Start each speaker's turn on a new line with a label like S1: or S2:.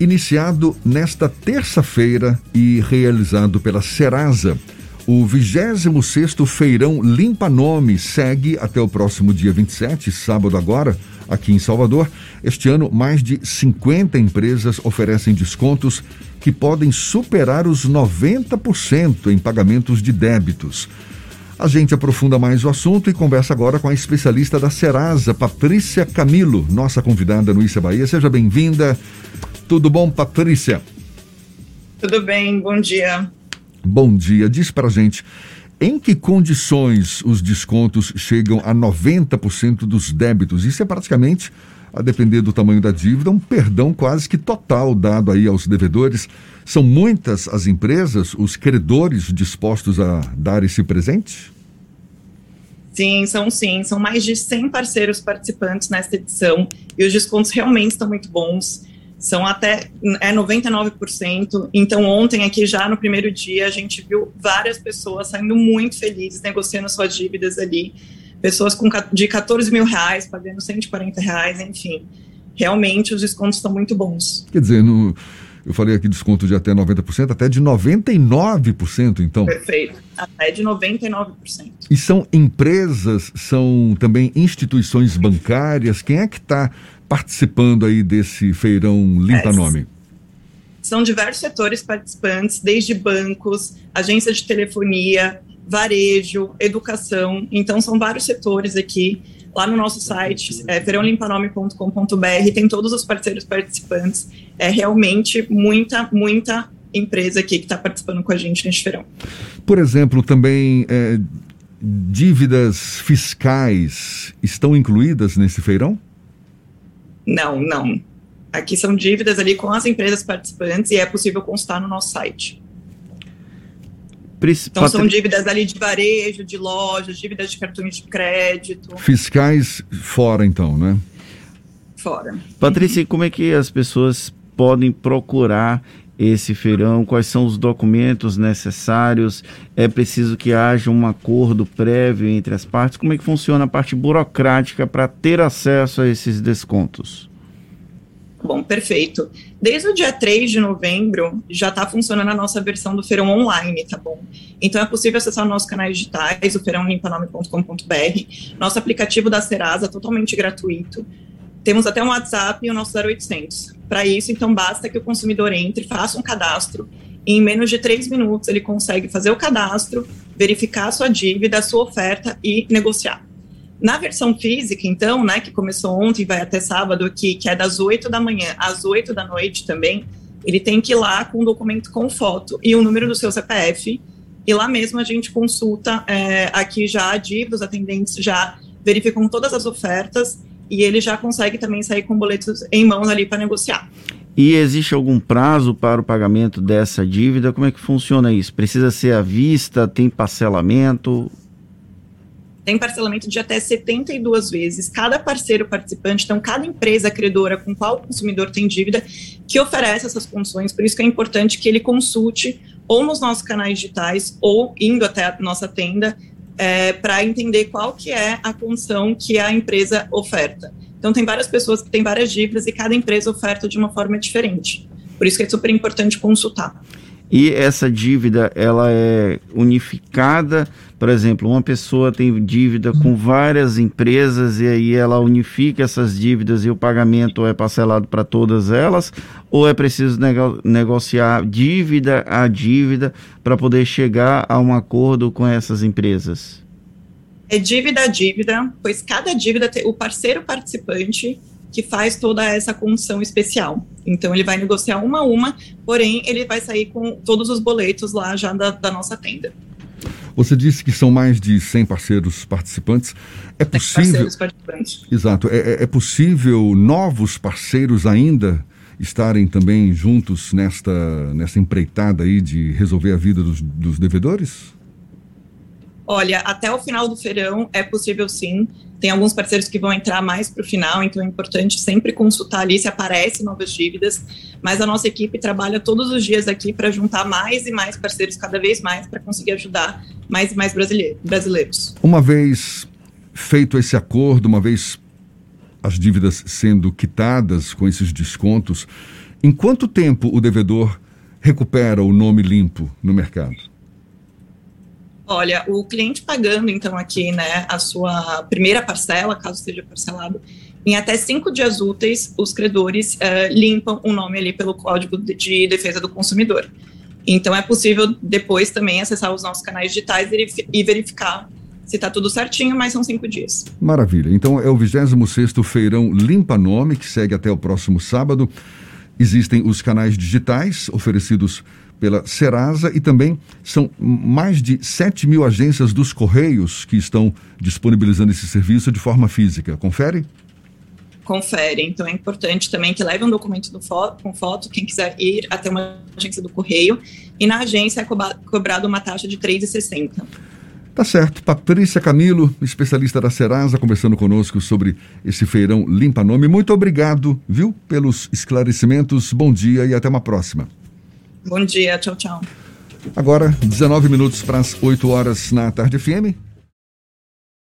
S1: Iniciado nesta terça-feira e realizado pela Serasa, o 26º Feirão Limpa Nome segue até o próximo dia 27, sábado agora, aqui em Salvador. Este ano, mais de 50 empresas oferecem descontos que podem superar os 90% em pagamentos de débitos. A gente aprofunda mais o assunto e conversa agora com a especialista da Serasa, Patrícia Camilo, nossa convidada no Issa Bahia. Seja bem-vinda. Tudo bom, Patrícia?
S2: Tudo bem, bom dia.
S1: Bom dia. Diz pra gente, em que condições os descontos chegam a 90% dos débitos? Isso é praticamente, a depender do tamanho da dívida, um perdão quase que total dado aí aos devedores. São muitas as empresas, os credores dispostos a dar esse presente?
S2: Sim, são sim. São mais de 100 parceiros participantes nesta edição e os descontos realmente estão muito bons são até é 99%. Então, ontem, aqui já no primeiro dia, a gente viu várias pessoas saindo muito felizes, negociando suas dívidas ali. Pessoas com, de 14 mil reais, pagando 140 reais, enfim. Realmente, os descontos estão muito bons.
S1: Quer dizer, no, eu falei aqui desconto de até 90%, até de 99%, então.
S2: Perfeito, até de 99%.
S1: E são empresas, são também instituições bancárias, quem é que está participando aí desse feirão Limpa é, Nome?
S2: São diversos setores participantes, desde bancos, agência de telefonia, varejo, educação. Então, são vários setores aqui. Lá no nosso site, é, feirãolimpanome.com.br, tem todos os parceiros participantes. É realmente muita, muita empresa aqui que está participando com a gente neste feirão.
S1: Por exemplo, também é, dívidas fiscais estão incluídas nesse feirão?
S2: Não, não. Aqui são dívidas ali com as empresas participantes e é possível constar no nosso site. Então são dívidas ali de varejo, de lojas, dívidas de cartões de crédito.
S1: Fiscais fora então, né?
S2: Fora.
S3: Patrícia, como é que as pessoas podem procurar esse feirão? Quais são os documentos necessários? É preciso que haja um acordo prévio entre as partes? Como é que funciona a parte burocrática para ter acesso a esses descontos?
S2: Bom, perfeito. Desde o dia 3 de novembro já está funcionando a nossa versão do Feirão online, tá bom? Então é possível acessar nossos canais digitais, o feirãolimpanome.com.br, nosso aplicativo da Serasa, totalmente gratuito. Temos até um WhatsApp e o nosso 0800. Para isso, então, basta que o consumidor entre, faça um cadastro e em menos de três minutos ele consegue fazer o cadastro, verificar a sua dívida, a sua oferta e negociar. Na versão física, então, né, que começou ontem e vai até sábado aqui, que é das 8 da manhã às 8 da noite também, ele tem que ir lá com um documento com foto e o número do seu CPF, e lá mesmo a gente consulta é, aqui já a dívida, os atendentes já verificam todas as ofertas e ele já consegue também sair com boletos em mãos ali para negociar.
S3: E existe algum prazo para o pagamento dessa dívida? Como é que funciona isso? Precisa ser à vista? Tem parcelamento?
S2: Tem parcelamento de até 72 vezes. Cada parceiro participante, então cada empresa credora com qual o consumidor tem dívida, que oferece essas condições. Por isso que é importante que ele consulte ou nos nossos canais digitais ou indo até a nossa tenda é, para entender qual que é a condição que a empresa oferta. Então, tem várias pessoas que têm várias dívidas e cada empresa oferta de uma forma diferente. Por isso que é super importante consultar.
S3: E essa dívida, ela é unificada? Por exemplo, uma pessoa tem dívida com várias empresas e aí ela unifica essas dívidas e o pagamento é parcelado para todas elas? Ou é preciso nego negociar dívida a dívida para poder chegar a um acordo com essas empresas?
S2: É dívida a dívida, pois cada dívida o parceiro participante que faz toda essa condição especial. Então, ele vai negociar uma a uma, porém, ele vai sair com todos os boletos lá já da, da nossa tenda.
S1: Você disse que são mais de 100 parceiros participantes. É possível. Parceiros participantes. Exato. É, é, é possível novos parceiros ainda estarem também juntos nesta, nesta empreitada aí de resolver a vida dos, dos devedores?
S2: Olha, até o final do feirão é possível sim. Tem alguns parceiros que vão entrar mais para o final, então é importante sempre consultar ali se aparecem novas dívidas. Mas a nossa equipe trabalha todos os dias aqui para juntar mais e mais parceiros cada vez mais para conseguir ajudar mais e mais brasileiros.
S1: Uma vez feito esse acordo, uma vez as dívidas sendo quitadas com esses descontos, Em quanto tempo o devedor recupera o nome limpo no mercado?
S2: Olha, o cliente pagando, então, aqui, né, a sua primeira parcela, caso seja parcelado, em até cinco dias úteis, os credores uh, limpam o nome ali pelo Código de Defesa do Consumidor. Então, é possível depois também acessar os nossos canais digitais e verificar se está tudo certinho, mas são cinco dias.
S1: Maravilha. Então, é o 26º Feirão Limpa Nome, que segue até o próximo sábado. Existem os canais digitais oferecidos pela Serasa e também são mais de 7 mil agências dos Correios que estão disponibilizando esse serviço de forma física. Confere?
S2: Confere. Então é importante também que leve um documento foto, com foto, quem quiser ir até uma agência do Correio. E na agência é cobrado uma taxa de R$ 3,60.
S1: Tá certo. Patrícia Camilo, especialista da Serasa, conversando conosco sobre esse feirão Limpa Nome. Muito obrigado, viu, pelos esclarecimentos. Bom dia e até uma próxima.
S2: Bom dia, tchau, tchau.
S1: Agora, 19 minutos para as 8 horas na tarde FM.